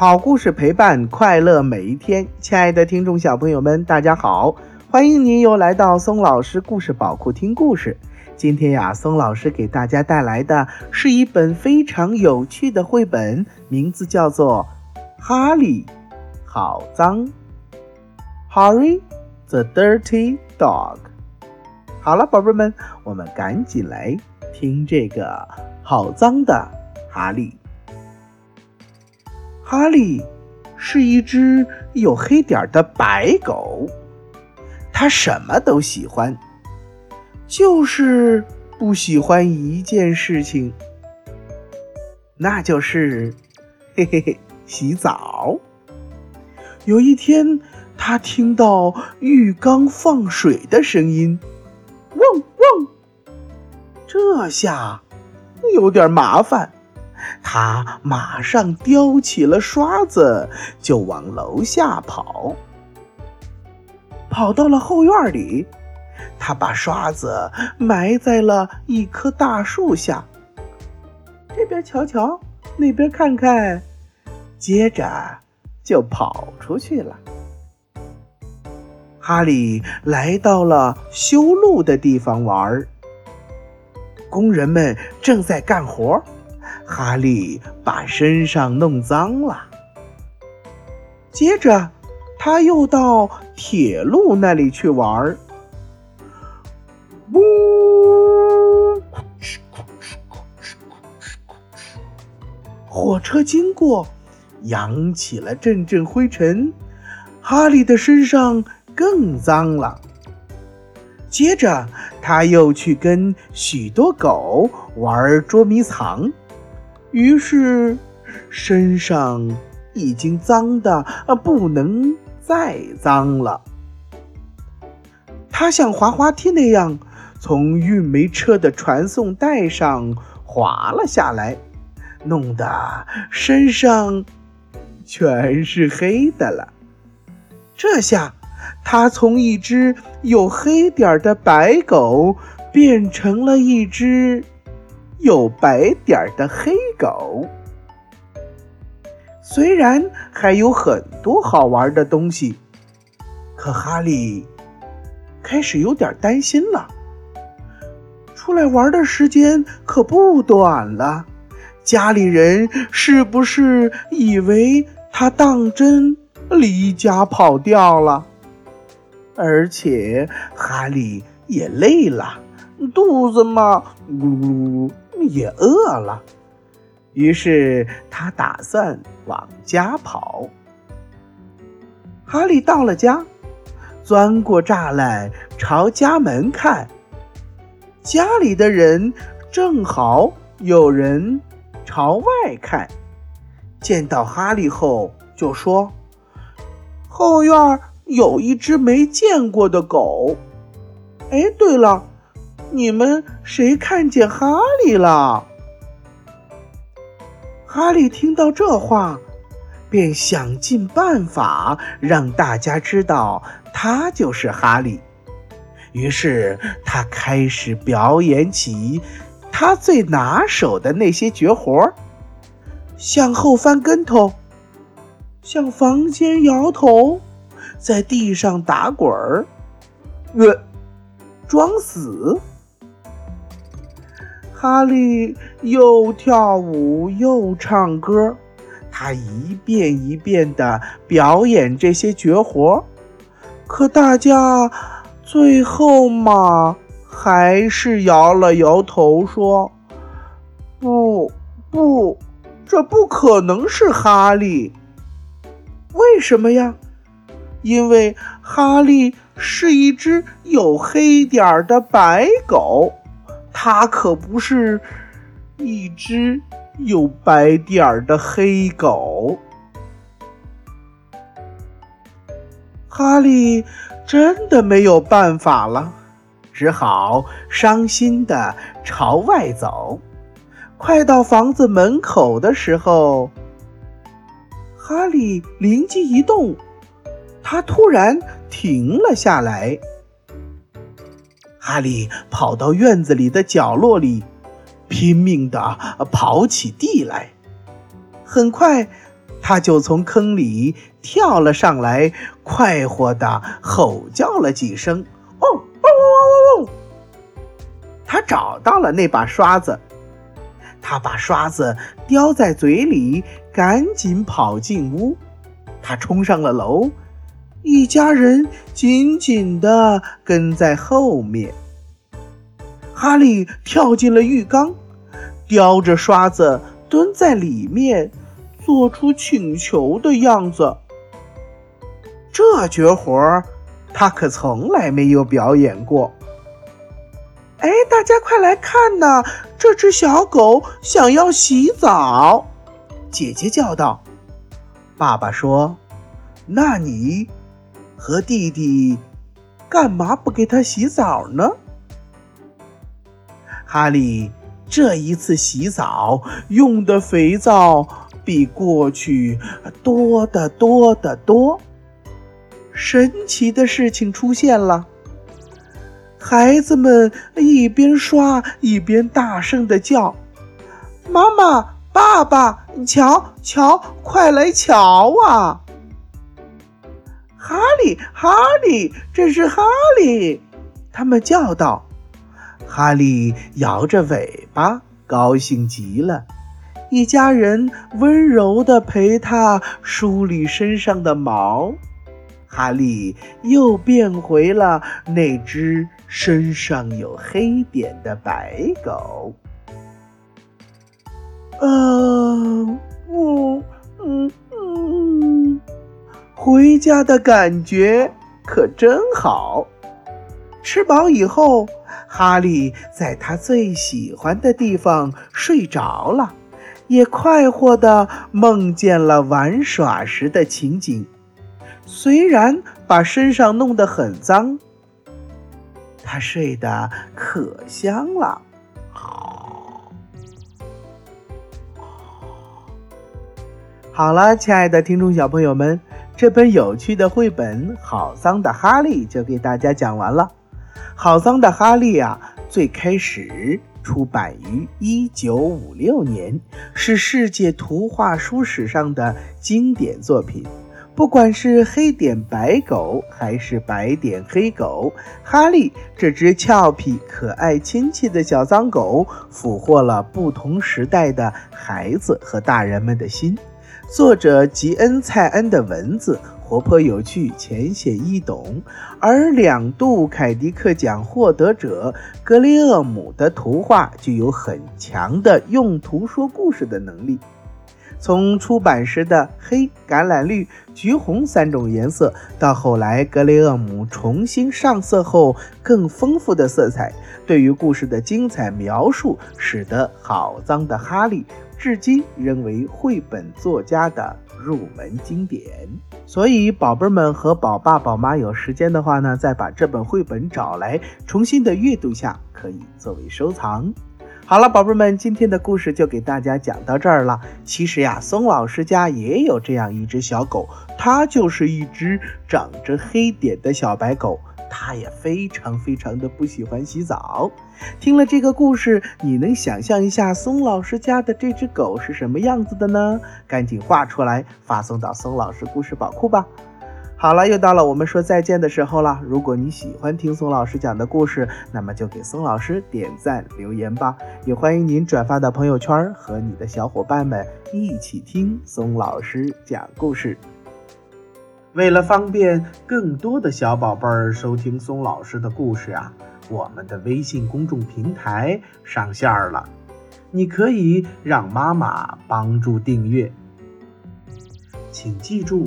好故事陪伴快乐每一天，亲爱的听众小朋友们，大家好，欢迎您又来到松老师故事宝库听故事。今天呀，松老师给大家带来的是一本非常有趣的绘本，名字叫做《哈利好脏》，Harry the Dirty Dog。好了，宝贝们，我们赶紧来听这个好脏的哈利。哈利是一只有黑点的白狗，它什么都喜欢，就是不喜欢一件事情，那就是嘿嘿嘿洗澡。有一天，他听到浴缸放水的声音，汪汪，这下有点麻烦。他马上叼起了刷子，就往楼下跑。跑到了后院里，他把刷子埋在了一棵大树下。这边瞧瞧，那边看看，接着就跑出去了。哈利来到了修路的地方玩儿，工人们正在干活。哈利把身上弄脏了，接着他又到铁路那里去玩儿。呜，火车经过，扬起了阵阵灰尘，哈利的身上更脏了。接着他又去跟许多狗玩捉迷藏。于是，身上已经脏的啊不能再脏了。他像滑滑梯那样从运煤车的传送带上滑了下来，弄得身上全是黑的了。这下，他从一只有黑点儿的白狗变成了一只。有白点儿的黑狗，虽然还有很多好玩的东西，可哈利开始有点担心了。出来玩的时间可不短了，家里人是不是以为他当真离家跑掉了？而且哈利也累了，肚子嘛，咕噜。也饿了，于是他打算往家跑。哈利到了家，钻过栅栏朝家门看，家里的人正好有人朝外看，见到哈利后就说：“后院有一只没见过的狗。”哎，对了。你们谁看见哈利了？哈利听到这话，便想尽办法让大家知道他就是哈利。于是他开始表演起他最拿手的那些绝活儿：向后翻跟头，向房间摇头，在地上打滚儿，呃，装死。哈利又跳舞又唱歌，他一遍一遍地表演这些绝活，可大家最后嘛，还是摇了摇头，说：“不，不，这不可能是哈利。为什么呀？因为哈利是一只有黑点儿的白狗。”它可不是一只有白点儿的黑狗。哈利真的没有办法了，只好伤心的朝外走。快到房子门口的时候，哈利灵机一动，他突然停了下来。哈利跑到院子里的角落里，拼命地刨起地来。很快，他就从坑里跳了上来，快活地吼叫了几声：“哦哦哦哦哦！”他找到了那把刷子，他把刷子叼在嘴里，赶紧跑进屋。他冲上了楼，一家人紧紧地跟在后面。哈利跳进了浴缸，叼着刷子蹲在里面，做出请求的样子。这绝活他可从来没有表演过。哎，大家快来看呐！这只小狗想要洗澡，姐姐叫道。爸爸说：“那你和弟弟干嘛不给他洗澡呢？”哈利这一次洗澡用的肥皂比过去多得多得多。神奇的事情出现了，孩子们一边刷一边大声的叫：“妈妈，爸爸，瞧瞧，快来瞧啊！”哈利，哈利，这是哈利！他们叫道。哈利摇着尾巴，高兴极了。一家人温柔地陪他梳理身上的毛，哈利又变回了那只身上有黑点的白狗。啊，我嗯，回家的感觉可真好。吃饱以后。哈利在他最喜欢的地方睡着了，也快活地梦见了玩耍时的情景。虽然把身上弄得很脏，他睡得可香了。好了，亲爱的听众小朋友们，这本有趣的绘本《好脏的哈利》就给大家讲完了。好脏的哈利啊！最开始出版于一九五六年，是世界图画书史上的经典作品。不管是黑点白狗，还是白点黑狗，哈利这只俏皮、可爱、亲切的小脏狗，俘获了不同时代的孩子和大人们的心。作者吉恩·蔡恩的文字。活泼有趣，浅显易懂，而两度凯迪克奖获得者格雷厄姆的图画具有很强的用图说故事的能力。从出版时的黑、橄榄绿、橘红三种颜色，到后来格雷厄姆重新上色后更丰富的色彩，对于故事的精彩描述，使得好脏的哈利至今仍为绘本作家的入门经典。所以，宝贝们和宝爸宝妈有时间的话呢，再把这本绘本找来，重新的阅读下，可以作为收藏。好了，宝贝儿们，今天的故事就给大家讲到这儿了。其实呀，松老师家也有这样一只小狗，它就是一只长着黑点的小白狗。他也非常非常的不喜欢洗澡。听了这个故事，你能想象一下松老师家的这只狗是什么样子的呢？赶紧画出来，发送到松老师故事宝库吧。好了，又到了我们说再见的时候了。如果你喜欢听松老师讲的故事，那么就给松老师点赞留言吧。也欢迎您转发到朋友圈，和你的小伙伴们一起听松老师讲故事。为了方便更多的小宝贝儿收听松老师的故事啊，我们的微信公众平台上线了，你可以让妈妈帮助订阅。请记住，